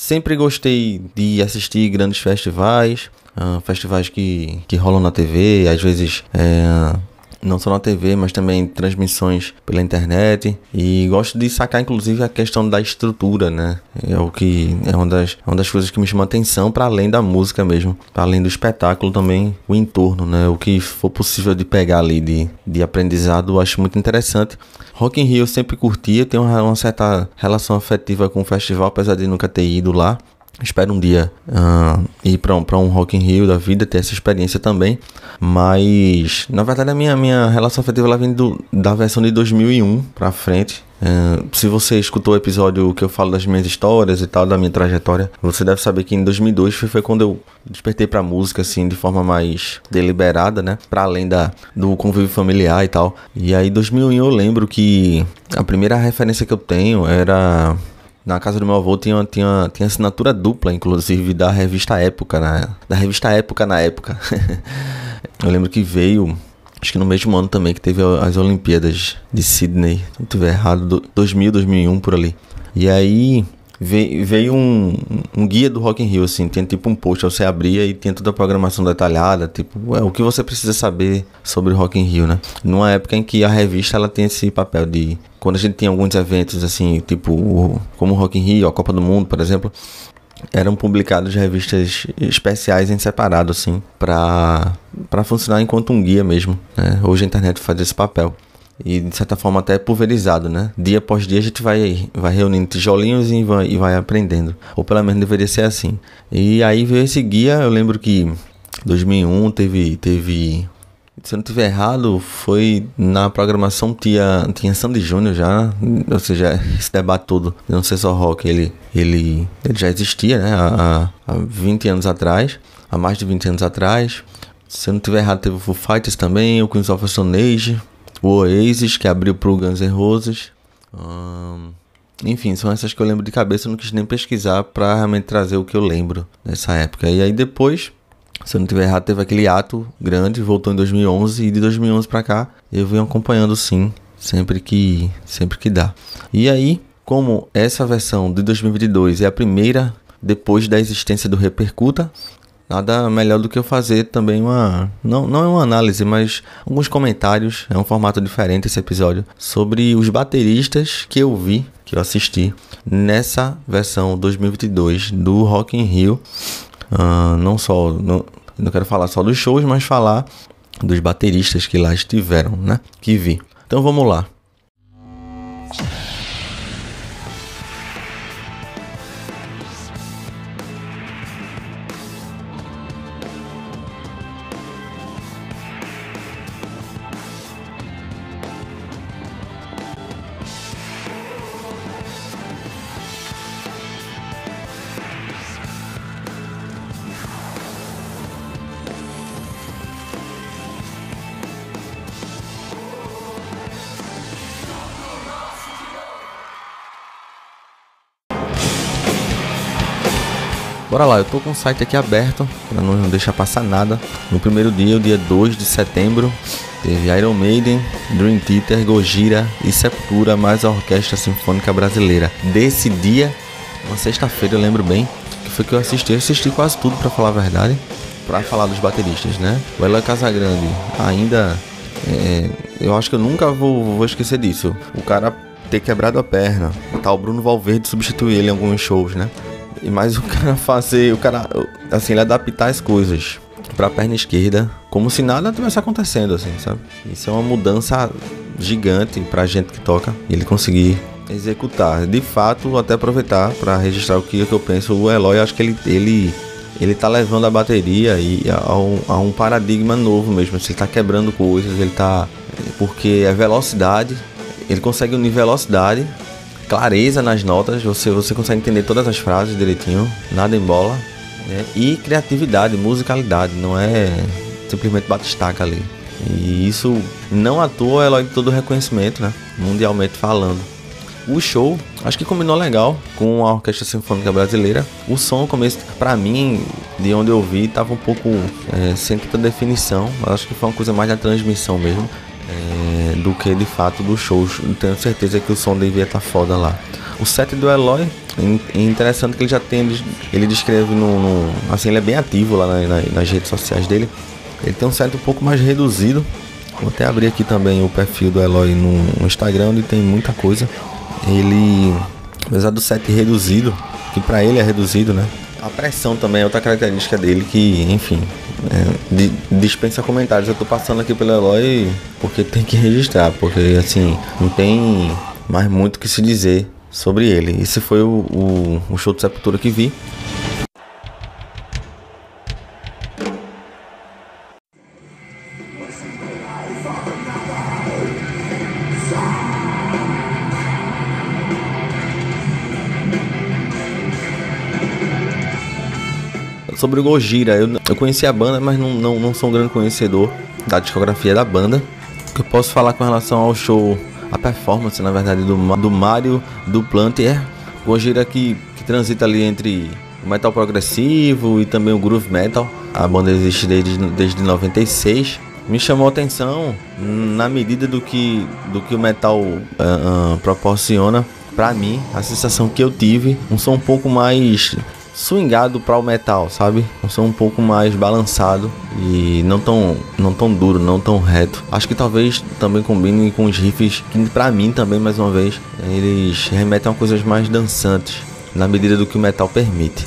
Sempre gostei de assistir grandes festivais, uh, festivais que, que rolam na TV, às vezes é, não só na TV, mas também transmissões pela internet. E gosto de sacar, inclusive, a questão da estrutura, né? É o que é uma das, uma das coisas que me chama atenção, para além da música mesmo, para além do espetáculo, também o entorno, né? O que for possível de pegar ali de, de aprendizado, eu acho muito interessante. Rock in Rio eu sempre curtia, tenho uma, uma certa relação afetiva com o festival, apesar de nunca ter ido lá. Espero um dia uh, ir para um, um Rock in Rio da vida, ter essa experiência também. Mas, na verdade, a minha, minha relação afetiva ela vem do, da versão de 2001 para frente. Uh, se você escutou o episódio que eu falo das minhas histórias e tal, da minha trajetória, você deve saber que em 2002 foi, foi quando eu despertei pra música, assim, de forma mais deliberada, né? Pra além da, do convívio familiar e tal. E aí, 2001 eu lembro que a primeira referência que eu tenho era na casa do meu avô tinha, tinha, tinha assinatura dupla, inclusive, da revista Época, né? Da revista Época na época. eu lembro que veio, acho que no mesmo ano também, que teve as Olimpíadas de Sydney, se não tiver errado, 2000, 2001 por ali. E aí veio, veio um, um, guia do Rock in Rio, assim, tinha tipo um post, você abria e tinha toda a programação detalhada, tipo, é, o que você precisa saber sobre o Rock in Rio, né? Numa época em que a revista, ela tem esse papel de... Quando a gente tinha alguns eventos, assim, tipo, como o Rock in Rio, a Copa do Mundo, por exemplo, eram publicados revistas especiais em separado, assim, para funcionar enquanto um guia mesmo. Né? Hoje a internet faz esse papel e de certa forma até pulverizado, né? Dia após dia a gente vai, vai reunindo tijolinhos e vai, e vai aprendendo, ou pelo menos deveria ser assim. E aí veio esse guia, eu lembro que 2001 teve teve se eu não tiver errado, foi na programação tinha, tinha Sandy Júnior já, ou seja, esse debate todo, não sei só rock, ele, ele, ele já existia, né, há, há 20 anos atrás, há mais de 20 anos atrás. Se eu não tiver errado, teve o Foo Fighters também, o Queens of Stone Age, o Oasis, que abriu pro Guns N' Roses. Enfim, são essas que eu lembro de cabeça, eu não quis nem pesquisar para realmente trazer o que eu lembro dessa época. E aí depois, se eu não tiver errado, teve aquele ato grande, voltou em 2011 e de 2011 para cá eu venho acompanhando sim, sempre que sempre que dá. E aí, como essa versão de 2022 é a primeira depois da existência do Repercuta, nada melhor do que eu fazer também uma. Não, não é uma análise, mas alguns comentários. É um formato diferente esse episódio. Sobre os bateristas que eu vi, que eu assisti nessa versão 2022 do Rock in Rio. Uh, não só. Não, não quero falar só dos shows, mas falar dos bateristas que lá estiveram, né? Que vi. Então vamos lá. Bora lá, eu tô com o site aqui aberto para não deixar passar nada. No primeiro dia, o dia 2 de setembro, teve Iron Maiden, Dream Theater, Gojira e Sepultura, mais a Orquestra Sinfônica Brasileira. Desse dia, uma sexta-feira, eu lembro bem, que foi que eu assisti. Eu assisti quase tudo para falar a verdade, para falar dos bateristas, né? O Elan Casagrande, ainda. É, eu acho que eu nunca vou, vou esquecer disso. O cara ter quebrado a perna, tá o Bruno Valverde substituir ele em alguns shows, né? E mais o cara fazer, o cara, assim, ele adaptar as coisas pra perna esquerda, como se nada tivesse acontecendo, assim, sabe? Isso é uma mudança gigante pra gente que toca. Ele conseguir executar, de fato, até aproveitar para registrar o que, eu penso. O Eloy, acho que ele, ele, ele tá levando a bateria e a, um, a um paradigma novo mesmo. Ele tá quebrando coisas, ele tá. Porque é velocidade, ele consegue unir velocidade clareza nas notas, você, você consegue entender todas as frases direitinho, nada em bola. Né? E criatividade, musicalidade, não é simplesmente batistaca ali. E isso não à toa é logo todo reconhecimento, né? Mundialmente falando. O show, acho que combinou legal com a Orquestra Sinfônica Brasileira. O som, começo, para mim, de onde eu vi, tava um pouco é, sem tanta definição. Acho que foi uma coisa mais da transmissão mesmo é, do que de fato do show. Tenho certeza que o som devia estar tá foda lá. O set do Eloy é interessante que ele já tem, ele descreve no, no assim, ele é bem ativo lá na, na, nas redes sociais dele. Ele tem um set um pouco mais reduzido. Vou até abrir aqui também o perfil do Eloy no, no Instagram, onde tem muita coisa. Ele, apesar do set reduzido, que para ele é reduzido, né? A pressão também é outra característica dele que, enfim, é, dispensa comentários. Eu tô passando aqui pelo Eloy porque tem que registrar, porque assim, não tem mais muito o que se dizer sobre ele. Esse foi o, o, o show de Sepultura que vi. Sobre o Gojira, eu, eu conheci a banda, mas não, não, não sou um grande conhecedor da discografia da banda. O que eu posso falar com relação ao show, a performance, na verdade, do, do Mario, do Plant, é Gojira que, que transita ali entre o metal progressivo e também o groove metal. A banda existe desde, desde 96. Me chamou atenção na medida do que, do que o metal uh, uh, proporciona para mim, a sensação que eu tive, um som um pouco mais swingado para o metal, sabe? Um som um pouco mais balançado e não tão, não tão duro, não tão reto. Acho que talvez também combine com os riffs que para mim também mais uma vez eles remetem a coisas mais dançantes na medida do que o metal permite.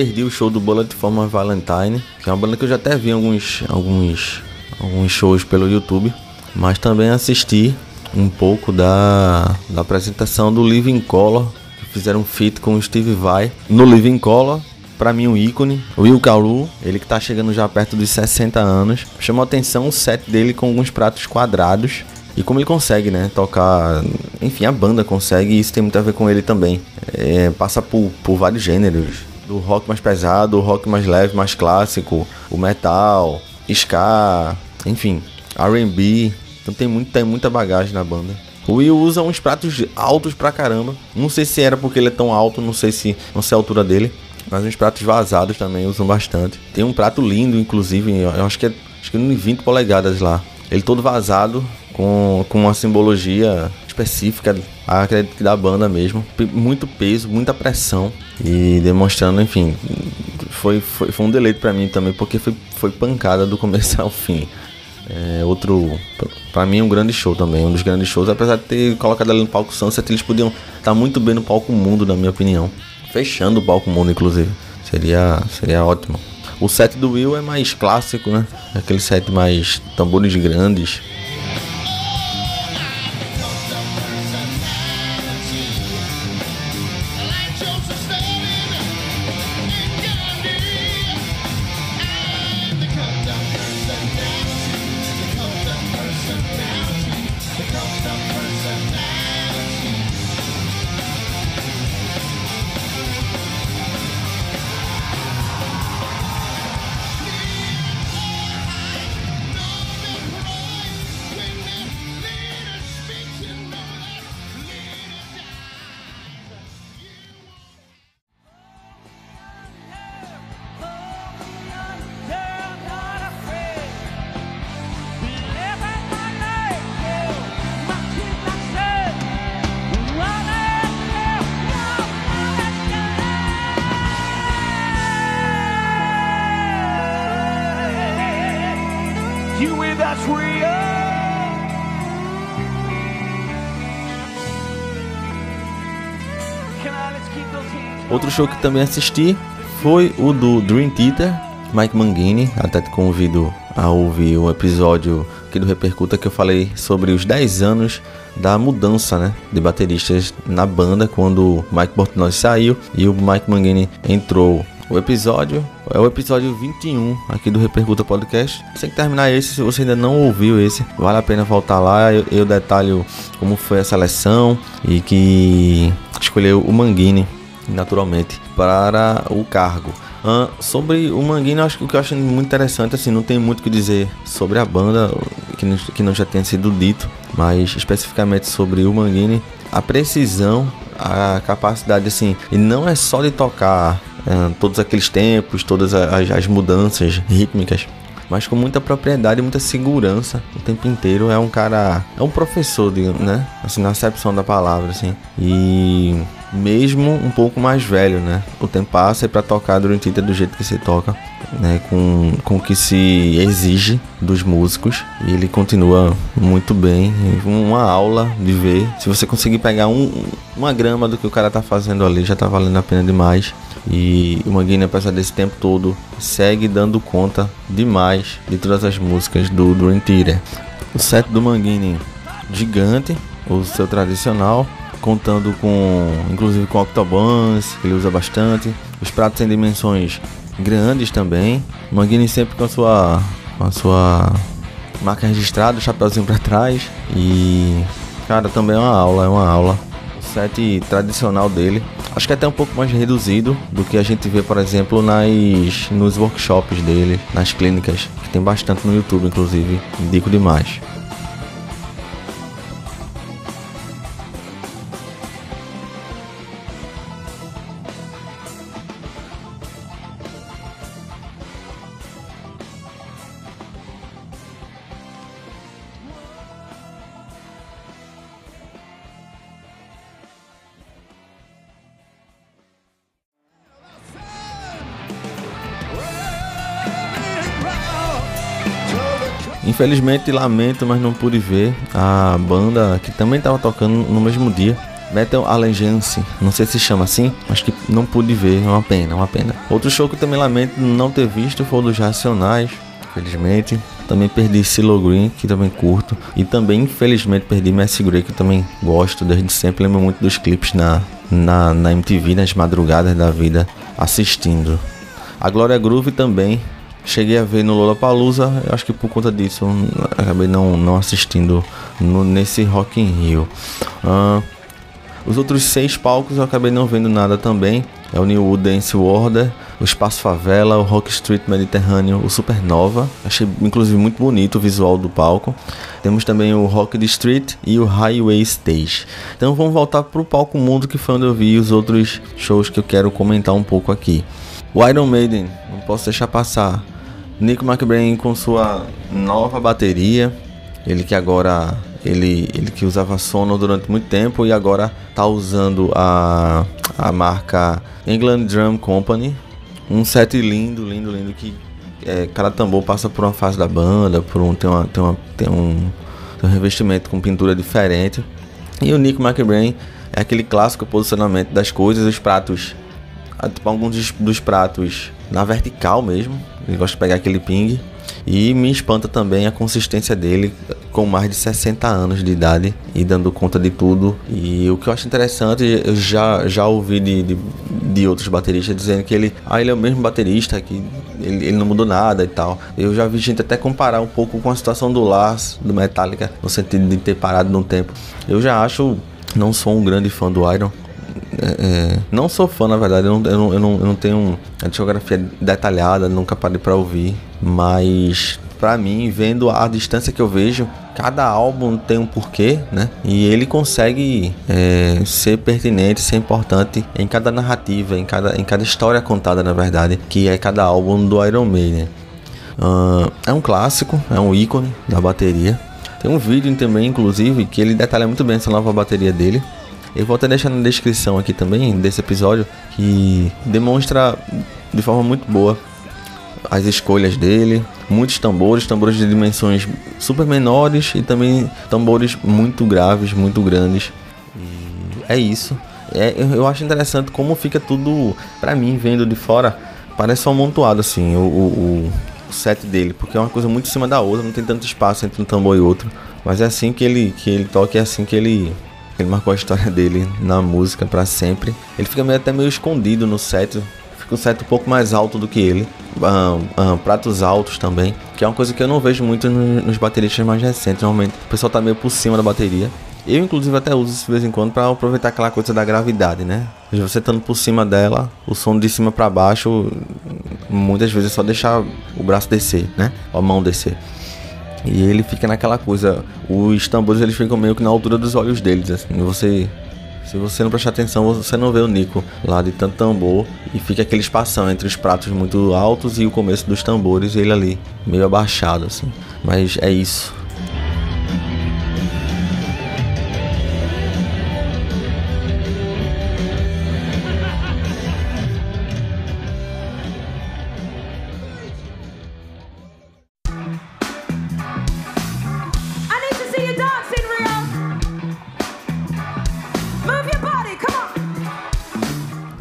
Perdi o show do Bullet for My Valentine, que é uma banda que eu já até vi alguns, alguns, alguns shows pelo YouTube, mas também assisti um pouco da, da apresentação do Living Color, que fizeram um feat com o Steve Vai. No Living Color, para mim um ícone, Will Kalu, ele que tá chegando já perto dos 60 anos. Chamou atenção o set dele com alguns pratos quadrados. E como ele consegue, né, tocar, enfim, a banda consegue, e isso tem muito a ver com ele também. É, passa por, por vários gêneros, do rock mais pesado, o rock mais leve, mais clássico, o metal, ska, enfim, R&B. Então tem, muito, tem muita bagagem na banda. O Will usa uns pratos altos pra caramba. Não sei se era porque ele é tão alto, não sei se não sei a altura dele. Mas uns pratos vazados também usam bastante. Tem um prato lindo, inclusive, eu acho que é acho que é 20 polegadas lá. Ele todo vazado, com, com uma simbologia específica, acredito que da banda mesmo. Muito peso, muita pressão e demonstrando, enfim, foi, foi, foi um deleite para mim também, porque foi, foi pancada do começo ao fim. É, outro, para mim, um grande show também, um dos grandes shows, apesar de ter colocado ali no palco Sunset, eles podiam estar tá muito bem no palco Mundo, na minha opinião. Fechando o palco Mundo, inclusive. Seria, seria ótimo. O set do Will é mais clássico, né? Aquele set mais tambores grandes, Outro show que também assisti foi o do Dream Theater, Mike Mangini. Até te convido a ouvir o episódio aqui do Repercuta que eu falei sobre os 10 anos da mudança né, de bateristas na banda quando o Mike Portnoy saiu e o Mike Mangini entrou. O episódio É o episódio 21 aqui do Repercuta Podcast. Que terminar esse, se você ainda não ouviu esse, vale a pena voltar lá. Eu, eu detalho como foi a seleção e que escolheu o Manguini, naturalmente, para o cargo. Uh, sobre o Manguini, acho que o que eu acho muito interessante, assim, não tem muito o que dizer sobre a banda, que não, que não já tenha sido dito, mas especificamente sobre o Manguini, a precisão, a capacidade, assim, e não é só de tocar uh, todos aqueles tempos, todas as, as mudanças rítmicas, mas com muita propriedade muita segurança o tempo inteiro. É um cara, é um professor, né? Assim, na acepção da palavra, assim. E mesmo um pouco mais velho, né? O tempo passa e para tocar durante o do jeito que se toca, né? Com, com o que se exige dos músicos. E ele continua muito bem. Uma aula de ver. Se você conseguir pegar um, uma grama do que o cara tá fazendo ali, já tá valendo a pena demais. E o Manguini, apesar desse tempo todo, segue dando conta demais de todas as músicas do Dream Theater. O set do Manguini gigante, o seu tradicional, contando com, inclusive com octobans, que ele usa bastante. Os pratos em dimensões grandes também. Manguini sempre com a sua, com a sua marca registrada, o chapéuzinho para trás. E, cara, também é uma aula, é uma aula. O set tradicional dele. Acho que é até um pouco mais reduzido do que a gente vê, por exemplo, nas, nos workshops dele, nas clínicas, que tem bastante no YouTube, inclusive. Indico demais. Infelizmente, lamento, mas não pude ver a banda que também estava tocando no mesmo dia. Metal Allegiance, não sei se chama assim, acho que não pude ver, é uma pena, é uma pena. Outro show que também lamento não ter visto foi o dos Racionais, infelizmente. Também perdi Silo Green, que também curto. E também, infelizmente, perdi Messi Grey, que também gosto desde sempre. Lembro muito dos clipes na, na, na MTV, nas madrugadas da vida, assistindo. A Glória Groove também Cheguei a ver no Lollapalooza, acho que por conta disso acabei não, não assistindo no, nesse Rock in Rio. Uh, os outros seis palcos eu acabei não vendo nada também. É o New Dance Order, o Espaço Favela, o Rock Street Mediterrâneo, o Supernova. Achei inclusive muito bonito o visual do palco. Temos também o Rock the Street e o Highway Stage. Então vamos voltar para o palco mundo que foi onde eu vi os outros shows que eu quero comentar um pouco aqui. O Iron Maiden, não posso deixar passar. Nico McBrain com sua nova bateria, ele que agora ele, ele que usava Sono durante muito tempo e agora está usando a, a marca England Drum Company. Um set lindo, lindo, lindo que é, cada tambor passa por uma fase da banda, por um tem, uma, tem, uma, tem, um, tem um revestimento com pintura diferente. E o Nico McBrain é aquele clássico posicionamento das coisas, os pratos, tipo, alguns dos, dos pratos na vertical mesmo, ele gosta de pegar aquele ping. E me espanta também a consistência dele com mais de 60 anos de idade e dando conta de tudo. E o que eu acho interessante, eu já, já ouvi de, de, de outros bateristas dizendo que ele, ah, ele é o mesmo baterista, que ele, ele, não mudou nada e tal. Eu já vi gente até comparar um pouco com a situação do Lars, do Metallica, no sentido de ter parado no tempo. Eu já acho, não sou um grande fã do Iron, é, é, não sou fã, na verdade, eu não, eu não, eu não, eu não tenho a discografia detalhada, nunca parei para ouvir, mas para mim, vendo a distância que eu vejo, cada álbum tem um porquê, né? E ele consegue é, ser pertinente, ser importante em cada narrativa, em cada, em cada história contada, na verdade, que é cada álbum do Iron Maiden. Uh, é um clássico, é um ícone da bateria. Tem um vídeo também, inclusive, que ele detalha muito bem essa nova bateria dele. Eu vou até deixar na descrição aqui também desse episódio que demonstra de forma muito boa as escolhas dele, muitos tambores, tambores de dimensões super menores e também tambores muito graves, muito grandes. E é isso. É, eu acho interessante como fica tudo, para mim, vendo de fora, parece só amontoado assim, o, o, o, set dele, porque é uma coisa muito em cima da outra, não tem tanto espaço entre um tambor e outro. Mas é assim que ele, que ele toca, é assim que ele ele marcou a história dele na música para sempre. Ele fica meio, até meio escondido no set, que um set um pouco mais alto do que ele. Pratos altos também, que é uma coisa que eu não vejo muito nos, nos bateristas mais recentes. Normalmente o pessoal tá meio por cima da bateria. Eu, inclusive, até uso isso de vez em quando para aproveitar aquela coisa da gravidade, né? Você estando por cima dela, o som de cima para baixo, muitas vezes é só deixar o braço descer, né? A mão descer. E ele fica naquela coisa, os tambores eles ficam meio que na altura dos olhos deles, assim. Você se você não prestar atenção, você não vê o Nico lá de tanto tambor e fica aquele espação entre os pratos muito altos e o começo dos tambores, ele ali meio abaixado assim. Mas é isso.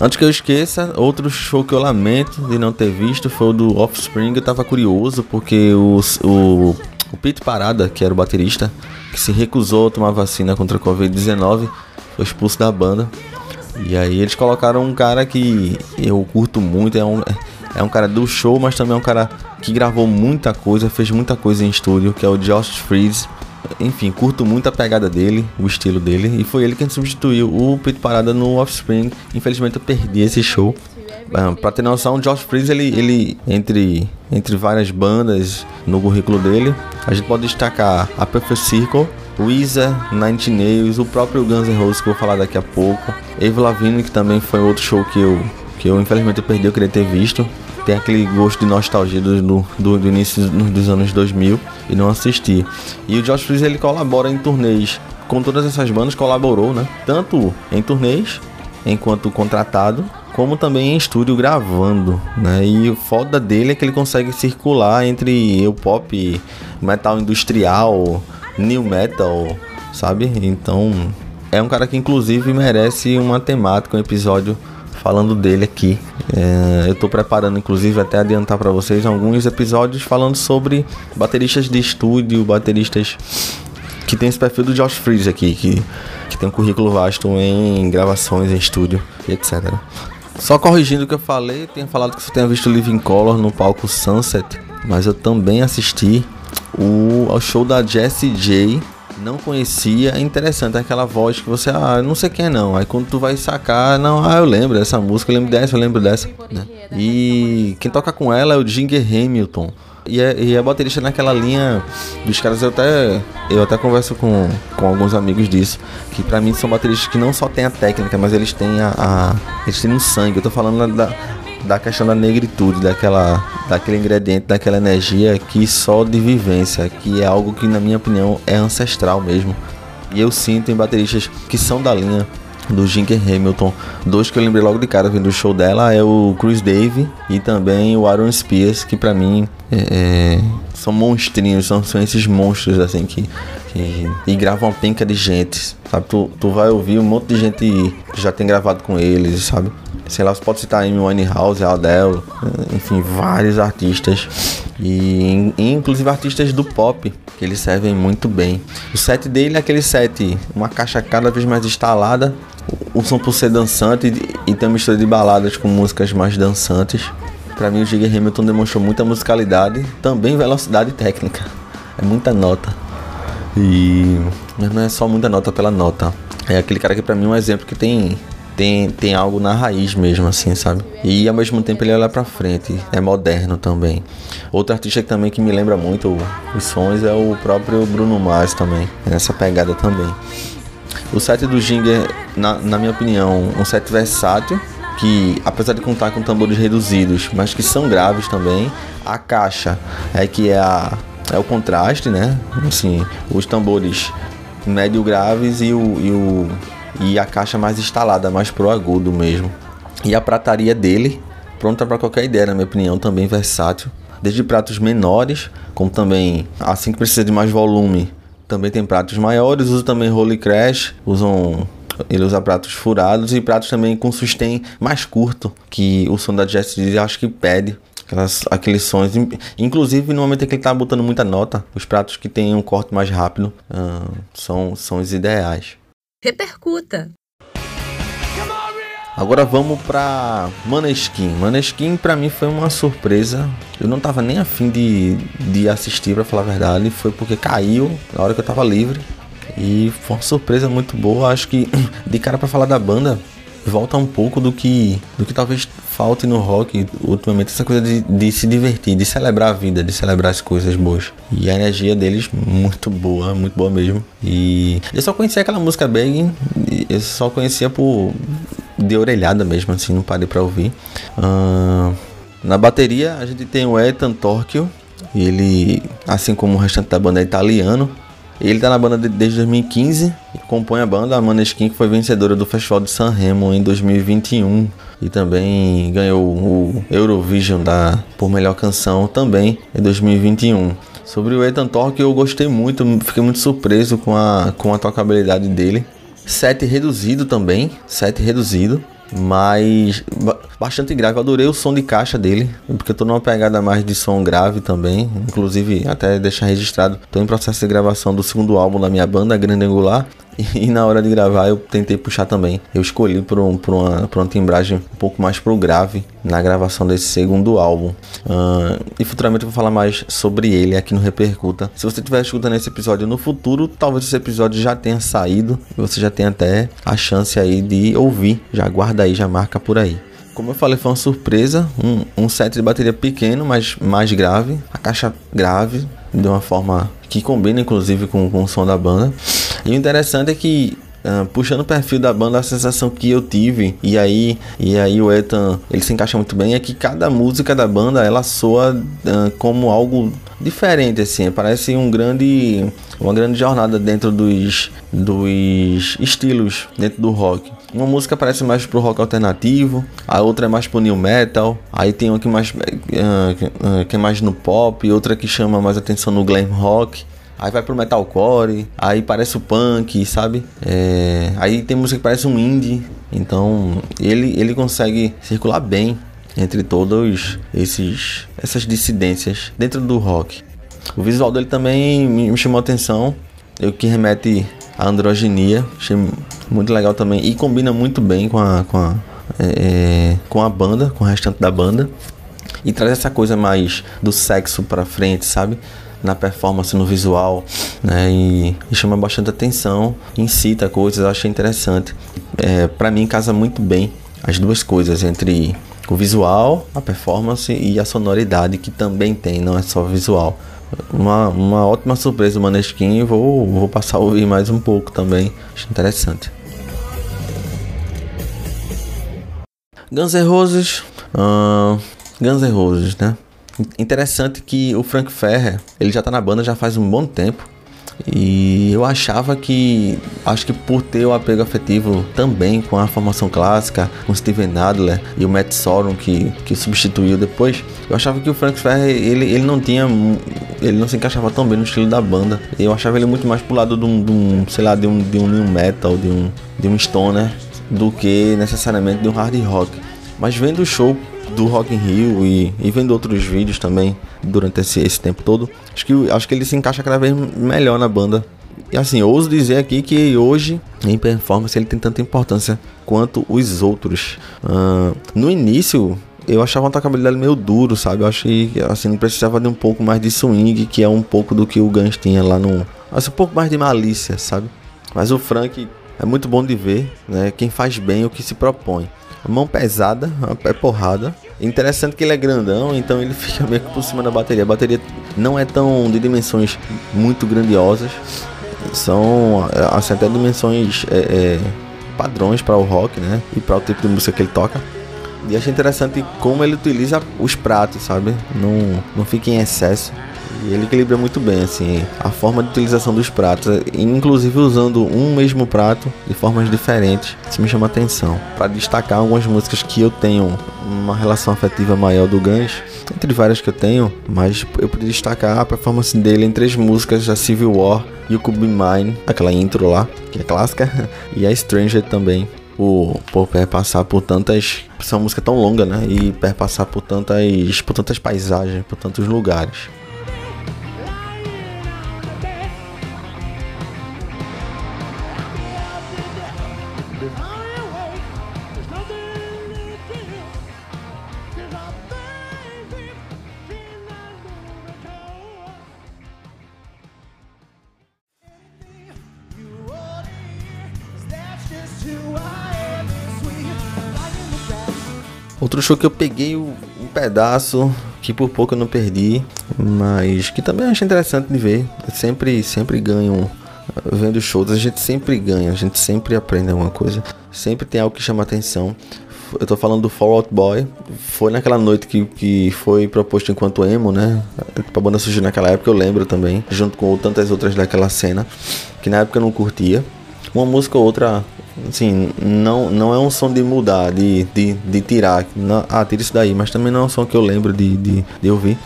Antes que eu esqueça, outro show que eu lamento de não ter visto foi o do Offspring. Eu tava curioso porque o, o, o Pete Parada, que era o baterista, que se recusou a tomar vacina contra a Covid-19, foi expulso da banda. E aí eles colocaram um cara que eu curto muito, é um, é um cara do show, mas também é um cara que gravou muita coisa, fez muita coisa em estúdio, que é o Josh Freeze. Enfim, curto muito a pegada dele, o estilo dele. E foi ele quem substituiu o Pete Parada no Offspring. Infelizmente eu perdi esse show. Um, pra ter noção, o Josh Freeze, ele, ele entre, entre várias bandas no currículo dele, a gente pode destacar a Perfect Circle, Weezer, Nine Nails, o próprio Guns N' Roses que eu vou falar daqui a pouco, Eve Lavigne, que também foi outro show que eu, que eu infelizmente perdi, eu queria ter visto, tem aquele gosto de nostalgia do, do, do início dos anos 2000 e não assisti. E o Josh Freeze ele colabora em turnês com todas essas bandas, colaborou, né? Tanto em turnês, enquanto contratado, como também em estúdio gravando, né? E o foda dele é que ele consegue circular entre o pop, metal industrial, new metal, sabe? Então, é um cara que inclusive merece uma temática, um episódio falando dele aqui. É, eu estou preparando, inclusive, até adiantar para vocês alguns episódios falando sobre bateristas de estúdio, bateristas que tem esse perfil do Josh Freeze aqui, que, que tem um currículo vasto em gravações, em estúdio e etc. Só corrigindo o que eu falei, tenho falado que você tenha visto Living Color no palco Sunset, mas eu também assisti o, ao show da Jessie J não conhecia, é interessante aquela voz que você, ah, não sei quem é não. Aí quando tu vai sacar, não, ah, eu lembro dessa música, eu lembro dessa, eu lembro dessa. Né? E quem toca com ela é o Ginger Hamilton. E é, e é baterista naquela linha dos caras, eu até, eu até converso com, com alguns amigos disso, que para mim são bateristas que não só têm a técnica, mas eles têm a, a eles têm um sangue. Eu tô falando da, da questão da negritude, daquela, daquele ingrediente, daquela energia que só de vivência, que é algo que na minha opinião é ancestral mesmo. E eu sinto em bateristas que são da linha do Ginger Hamilton. Dois que eu lembrei logo de cara vindo do show dela é o Chris Dave e também o Aaron Spears, que para mim é, é, são monstrinhos, são, são esses monstros assim que, e gravam uma penca de gente, sabe? Tu, tu vai ouvir um monte de gente que já tem gravado com eles, sabe? sei lá, você pode citar Amy Winehouse, Adele, enfim, vários artistas e, inclusive artistas do pop que eles servem muito bem. O set dele é aquele set, uma caixa cada vez mais instalada, o som por ser dançante e, e uma mistura de baladas com músicas mais dançantes. Para mim o Jigger Hamilton demonstrou muita musicalidade, também velocidade técnica. É muita nota. E não é só muita nota pela nota. É aquele cara que para mim é um exemplo que tem tem, tem algo na raiz mesmo, assim, sabe? E ao mesmo tempo ele olha pra frente, é moderno também. Outro artista que também que me lembra muito os sons é o próprio Bruno Mars também, nessa pegada também. O set do Ginger, na, na minha opinião, um set versátil, que apesar de contar com tambores reduzidos, mas que são graves também, a caixa é que é, a, é o contraste, né? Assim, os tambores médio graves e o, e o e a caixa mais instalada, mais pro agudo mesmo. E a prataria dele, pronta para qualquer ideia, na minha opinião, também versátil. Desde pratos menores, como também assim que precisa de mais volume, também tem pratos maiores. Usa também Holy Crash, usam ele usa pratos furados e pratos também com sustain mais curto, que o som da Jazz acho que pede. Aquelas, aqueles sons, inclusive no momento em que ele está botando muita nota, os pratos que tem um corte mais rápido uh, são, são os ideais repercuta. Agora vamos pra Maneskin. Maneskin pra mim foi uma surpresa. Eu não tava nem afim de, de assistir, pra falar a verdade. Foi porque caiu na hora que eu tava livre. E foi uma surpresa muito boa. Acho que de cara para falar da banda, volta um pouco do que do que talvez falte no rock ultimamente essa coisa de, de, se divertir, de celebrar a vida, de celebrar as coisas boas. E a energia deles muito boa, muito boa mesmo. E eu só conhecia aquela música Begging, eu só conhecia por de orelhada mesmo, assim, não parei para ouvir. Uh, na bateria a gente tem o Ethan Torquil, ele, assim como o restante da banda, é italiano. Ele tá na banda desde 2015 e compõe a banda a Maneskin, que foi vencedora do Festival de San Remo em 2021 e também ganhou o Eurovision da por melhor canção também em 2021. Sobre o Ethan Torque eu gostei muito, fiquei muito surpreso com a com a tocabilidade dele. Set reduzido também, set reduzido mas bastante grave. Eu adorei o som de caixa dele, porque eu tô numa pegada mais de som grave também. Inclusive, até deixar registrado, tô em processo de gravação do segundo álbum da minha banda, Grande Angular, e, na hora de gravar eu tentei puxar também. Eu escolhi por, um, por, uma, por uma timbragem um pouco mais pro grave na gravação desse segundo álbum. Uh, e futuramente eu vou falar mais sobre ele aqui no Repercuta. Se você estiver escutando esse episódio no futuro, talvez esse episódio já tenha saído e você já tenha até a chance aí de ouvir. Já guarda aí, já marca por aí. Como eu falei, foi uma surpresa. Um, um set de bateria pequeno, mas mais grave. A caixa grave, de uma forma que combina inclusive com, com o som da banda. E o interessante é que Uh, puxando o perfil da banda, a sensação que eu tive, e aí, e aí o Ethan ele se encaixa muito bem, é que cada música da banda ela soa uh, como algo diferente, assim, parece um grande, uma grande jornada dentro dos, dos estilos dentro do rock. Uma música parece mais pro rock alternativo, a outra é mais pro new metal, aí tem uma que mais uh, que é mais no pop, outra que chama mais atenção no glam rock. Aí vai pro metalcore, aí parece o punk, sabe? É, aí tem música que parece um indie. Então ele, ele consegue circular bem entre todos esses essas dissidências dentro do rock. O visual dele também me, chamou a atenção, o que remete à androginia, achei muito legal também e combina muito bem com a com a, é, é com a banda, com o restante da banda e traz essa coisa mais do sexo para frente, sabe? na performance, no visual, né? E, e chama bastante atenção, incita coisas, eu achei interessante. É, para mim casa muito bem as duas coisas entre o visual, a performance e a sonoridade que também tem, não é só visual. Uma, uma ótima surpresa do Maneskin, vou, vou passar a ouvir mais um pouco também, acho interessante. Guns N' Roses, uh, Guns N' Roses, né? Interessante que o Frank Ferrer, ele já tá na banda já faz um bom tempo. E eu achava que, acho que por ter o apego afetivo também com a formação clássica, com Steven Adler e o Matt Sorum que, que substituiu depois, eu achava que o Frank Ferrer ele, ele não tinha, ele não se encaixava tão bem no estilo da banda. Eu achava ele muito mais pro lado de um, de um sei lá, de um, de um new metal, de um, de um stoner, do que necessariamente de um hard rock. Mas vendo o show do Rock in Rio e, e vendo outros vídeos também durante esse, esse tempo todo, acho que, acho que ele se encaixa cada vez melhor na banda. E assim, ouso dizer aqui que hoje, em performance, ele tem tanta importância quanto os outros. Uh, no início, eu achava o tocabilidade meio duro, sabe? Eu achei que assim, precisava de um pouco mais de swing, que é um pouco do que o Guns tinha lá no. Assim, um pouco mais de malícia, sabe? Mas o Frank é muito bom de ver, né? Quem faz bem o que se propõe mão pesada, é porrada. Interessante que ele é grandão, então ele fica meio que por cima da bateria. A bateria não é tão de dimensões muito grandiosas, são assim, até dimensões é, é, padrões para o rock, né? E para o tipo de música que ele toca. E achei interessante como ele utiliza os pratos, sabe? Não, não fica em excesso. E ele equilibra muito bem, assim, a forma de utilização dos pratos, inclusive usando um mesmo prato de formas diferentes. Isso me chama atenção. Para destacar algumas músicas que eu tenho uma relação afetiva maior do Guns, entre várias que eu tenho, mas eu poderia destacar a performance dele em três músicas, a Civil War, You Could Be Mine, aquela intro lá, que é clássica, e a Stranger também. Por, por perpassar por tantas. Essa música é tão longa, né? E perpassar por tantas, por tantas paisagens, por tantos lugares. Outro show que eu peguei um pedaço, que por pouco eu não perdi, mas que também acho interessante de ver. Eu sempre, sempre ganho vendo shows, a gente sempre ganha, a gente sempre aprende alguma coisa, sempre tem algo que chama atenção. Eu tô falando do Fall Out Boy, foi naquela noite que, que foi proposto enquanto emo, né? A banda surgiu naquela época, eu lembro também, junto com tantas outras daquela cena, que na época eu não curtia. Uma música ou outra assim, não, não é um som de mudar, de, de, de tirar. Não, ah, tira isso daí, mas também não é um som que eu lembro de, de, de ouvir.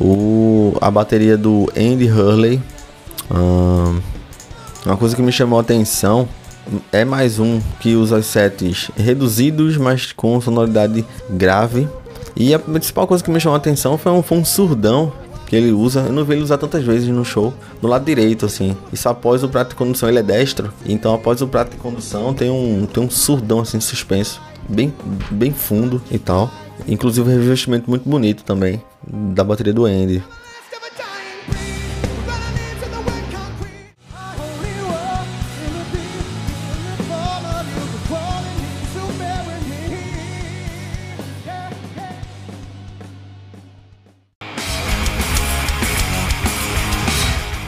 O, a bateria do Andy Hurley. uma coisa que me chamou a atenção é mais um que usa os sets reduzidos, mas com sonoridade grave. E a principal coisa que me chamou a atenção foi um, foi um surdão que ele usa. Eu não vi ele usar tantas vezes no show. Do lado direito, assim. Isso após o prato de condução, ele é destro. Então após o prato de condução tem um, tem um surdão assim suspenso. Bem, bem fundo e tal. Inclusive um revestimento muito bonito também. Da bateria do Andy.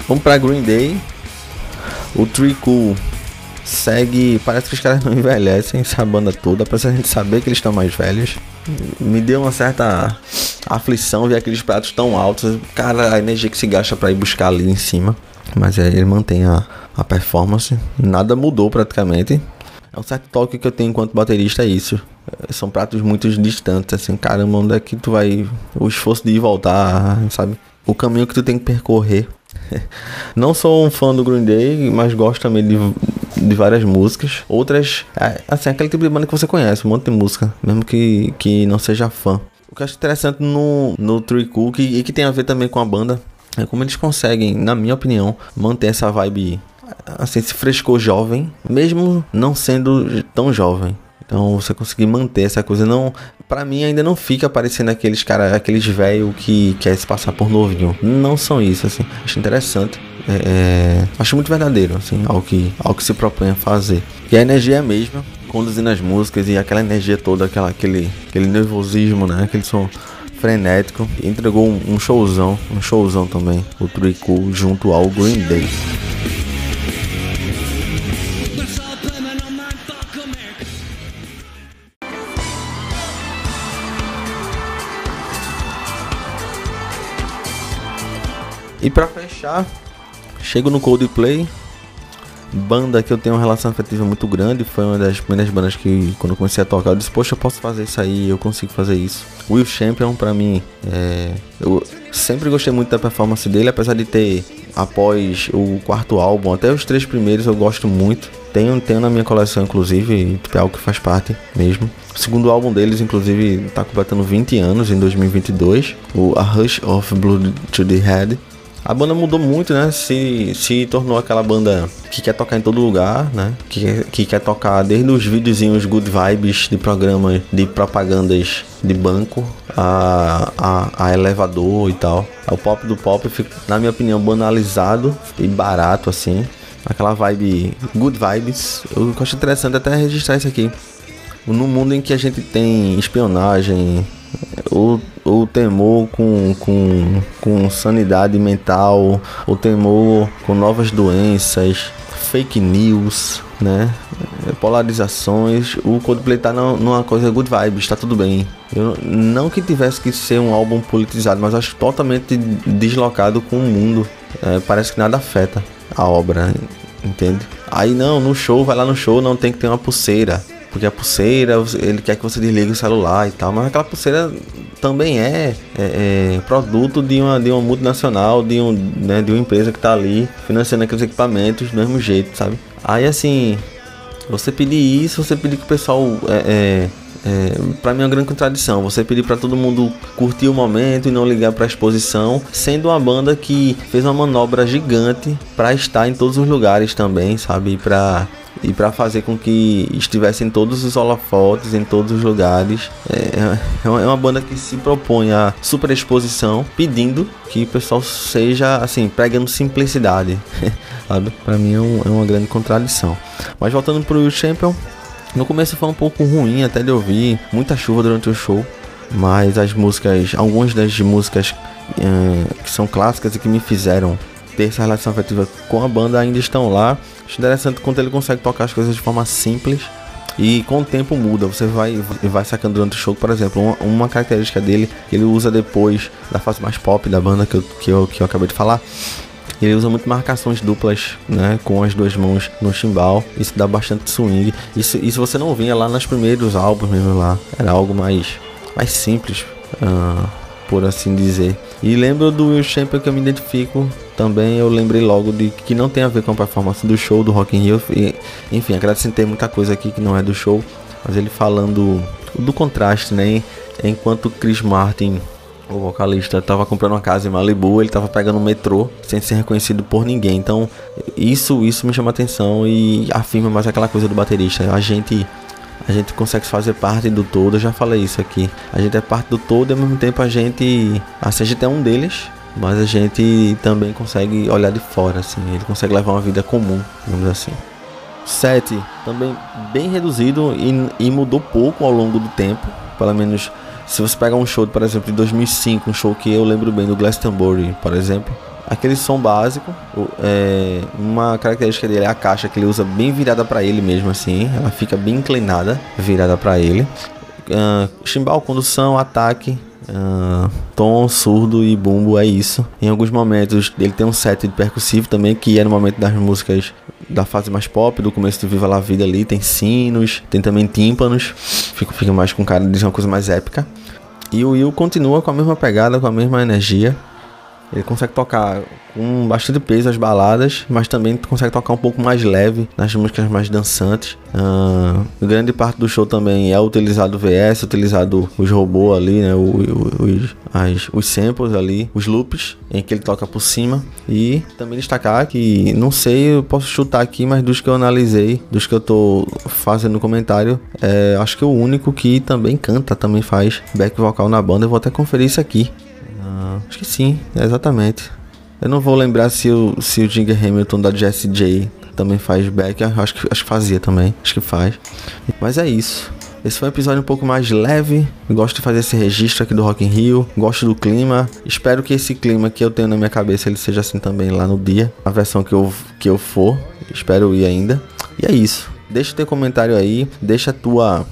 Vamos pra Green Day. O Tricool segue. Parece que os caras não envelhecem essa banda toda, apesar de a gente saber que eles estão mais velhos. Me deu uma certa aflição ver aqueles pratos tão altos. Cara, a energia que se gasta para ir buscar ali em cima. Mas é, ele mantém a, a performance. Nada mudou praticamente. É um certo toque que eu tenho enquanto baterista, é isso. São pratos muito distantes, assim, caramba, onde é que tu vai. O esforço de ir voltar, sabe? O caminho que tu tem que percorrer Não sou um fã do Green Day, mas gosto também de, de várias músicas. Outras, é, assim, aquele tipo de banda que você conhece, um monte de música, mesmo que, que não seja fã. O que eu acho interessante no, no Tree Cook e que tem a ver também com a banda é como eles conseguem, na minha opinião, manter essa vibe, assim, esse frescor jovem, mesmo não sendo tão jovem. Então você conseguir manter essa coisa não, para mim ainda não fica parecendo aqueles cara, aqueles velho que quer se passar por novinho. Não são isso assim. Acho interessante. É, é, acho muito verdadeiro assim, ao que ao que se propõe a fazer. E a energia é a mesma, conduzindo as músicas e aquela energia toda, aquela aquele aquele nervosismo, né? Aquele som frenético. E entregou um, um showzão, um showzão também, o Trico junto ao Green Day. E para fechar, chego no Coldplay, banda que eu tenho uma relação afetiva muito grande, foi uma das primeiras bandas que quando eu comecei a tocar, eu disse, poxa, eu posso fazer isso aí, eu consigo fazer isso. Will Champion para mim, é, eu sempre gostei muito da performance dele, apesar de ter após o quarto álbum, até os três primeiros eu gosto muito. Tenho, tenho na minha coleção, inclusive, é algo que faz parte mesmo. O segundo álbum deles, inclusive, está completando 20 anos em 2022, o A Rush of Blood to the Head. A banda mudou muito, né? Se, se tornou aquela banda que quer tocar em todo lugar, né? Que, que quer tocar desde os videozinhos good vibes de programas de propagandas de banco a, a, a elevador e tal. O pop do pop, na minha opinião, banalizado e barato assim. Aquela vibe good vibes. Eu acho interessante até registrar isso aqui. No mundo em que a gente tem espionagem, o, o temor com, com, com sanidade mental, o temor com novas doenças, fake news, né? Polarizações. O Coldplay tá numa coisa good vibes, está tudo bem. Eu, não que tivesse que ser um álbum politizado, mas acho totalmente deslocado com o mundo. É, parece que nada afeta a obra, entende? Aí não, no show, vai lá no show, não tem que ter uma pulseira porque a pulseira, ele quer que você desligue o celular e tal, mas aquela pulseira também é, é, é produto de uma, de uma multinacional, de, um, né, de uma empresa que está ali financiando aqueles equipamentos do mesmo jeito, sabe? Aí assim, você pedir isso, você pedir que o pessoal é, é, é, para mim é uma grande contradição. Você pedir para todo mundo curtir o momento e não ligar para a exposição, sendo uma banda que fez uma manobra gigante para estar em todos os lugares também, sabe? Para e para fazer com que estivesse em todos os holofotes, em todos os lugares. É, é uma banda que se propõe a super exposição, pedindo que o pessoal seja assim, pregando simplicidade. Para mim é, um, é, uma grande contradição. Mas voltando pro Champion, No começo foi um pouco ruim até de ouvir, muita chuva durante o show, mas as músicas, algumas das músicas uh, que são clássicas e que me fizeram ter essa relação afetiva com a banda ainda estão lá. Acho interessante quando ele consegue tocar as coisas de forma simples e com o tempo muda. Você vai, vai sacando durante o show, por exemplo, uma, uma característica dele que ele usa depois da fase mais pop da banda que eu, que eu, que eu acabei de falar. Ele usa muito marcações duplas, né, com as duas mãos no chimbal. Isso dá bastante swing. Isso, isso você não vinha lá nos primeiros álbuns mesmo lá. Era algo mais, mais simples. Uh, por assim dizer. E lembro do Will Champion que eu me identifico também, eu lembrei logo de que não tem a ver com a performance do show do Rock in Rio. E, enfim, acrescentei muita coisa aqui que não é do show, mas ele falando do contraste, né? Enquanto Chris Martin, o vocalista, estava comprando uma casa em Malibu, ele estava pegando um metrô sem ser reconhecido por ninguém. Então, isso isso me chama atenção e afirma mais aquela coisa do baterista. A gente a gente consegue fazer parte do todo. Eu já falei isso aqui. A gente é parte do todo e ao mesmo tempo a gente. Assim, a gente é um deles, mas a gente também consegue olhar de fora, assim. Ele consegue levar uma vida comum, digamos assim. 7. Também bem reduzido e, e mudou pouco ao longo do tempo. Pelo menos se você pegar um show, por exemplo, de 2005, um show que eu lembro bem do Glastonbury, por exemplo, aquele som básico. É, uma característica dele é a caixa que ele usa bem virada para ele mesmo assim, ela fica bem inclinada, virada para ele. Uh, chimbal, condução, ataque, uh, tom, surdo e bumbo é isso. Em alguns momentos ele tem um set de percussivo também, que é no momento das músicas da fase mais pop, do começo do Viva La Vida ali, tem sinos, tem também tímpanos, fica, mais com cara de uma coisa mais épica. E o Will continua com a mesma pegada, com a mesma energia. Ele consegue tocar com bastante peso as baladas, mas também consegue tocar um pouco mais leve nas músicas mais dançantes. Uh, grande parte do show também é utilizado o VS, utilizado os robôs ali, né? Os, as, os samples ali, os loops em que ele toca por cima. E também destacar que, não sei, eu posso chutar aqui, mas dos que eu analisei, dos que eu tô fazendo no comentário, é, acho que é o único que também canta, também faz back vocal na banda. Eu vou até conferir isso aqui. Acho que sim, exatamente. Eu não vou lembrar se o, se o Jinger Hamilton da Jessie J também faz back. Acho que, acho que fazia também. Acho que faz. Mas é isso. Esse foi um episódio um pouco mais leve. Gosto de fazer esse registro aqui do Rock in Rio. Gosto do clima. Espero que esse clima que eu tenho na minha cabeça ele seja assim também lá no dia. A versão que eu, que eu for. Espero ir ainda. E é isso. Deixa teu comentário aí. Deixa a tua,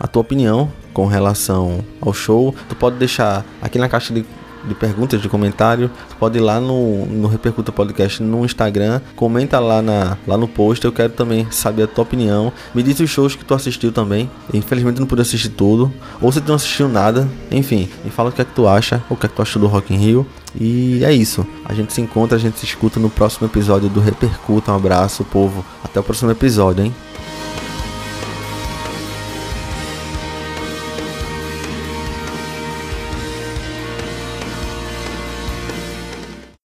a tua opinião com relação ao show. Tu pode deixar aqui na caixa de de perguntas, de comentário, pode ir lá no, no Repercuta Podcast no Instagram, comenta lá, na, lá no post, eu quero também saber a tua opinião. Me diz os shows que tu assistiu também. Infelizmente não pude assistir tudo, ou se tu não assistiu nada, enfim, me fala o que é que tu acha, o que é que tu achou do Rock in Rio. E é isso. A gente se encontra, a gente se escuta no próximo episódio do Repercuta. Um abraço, povo. Até o próximo episódio, hein?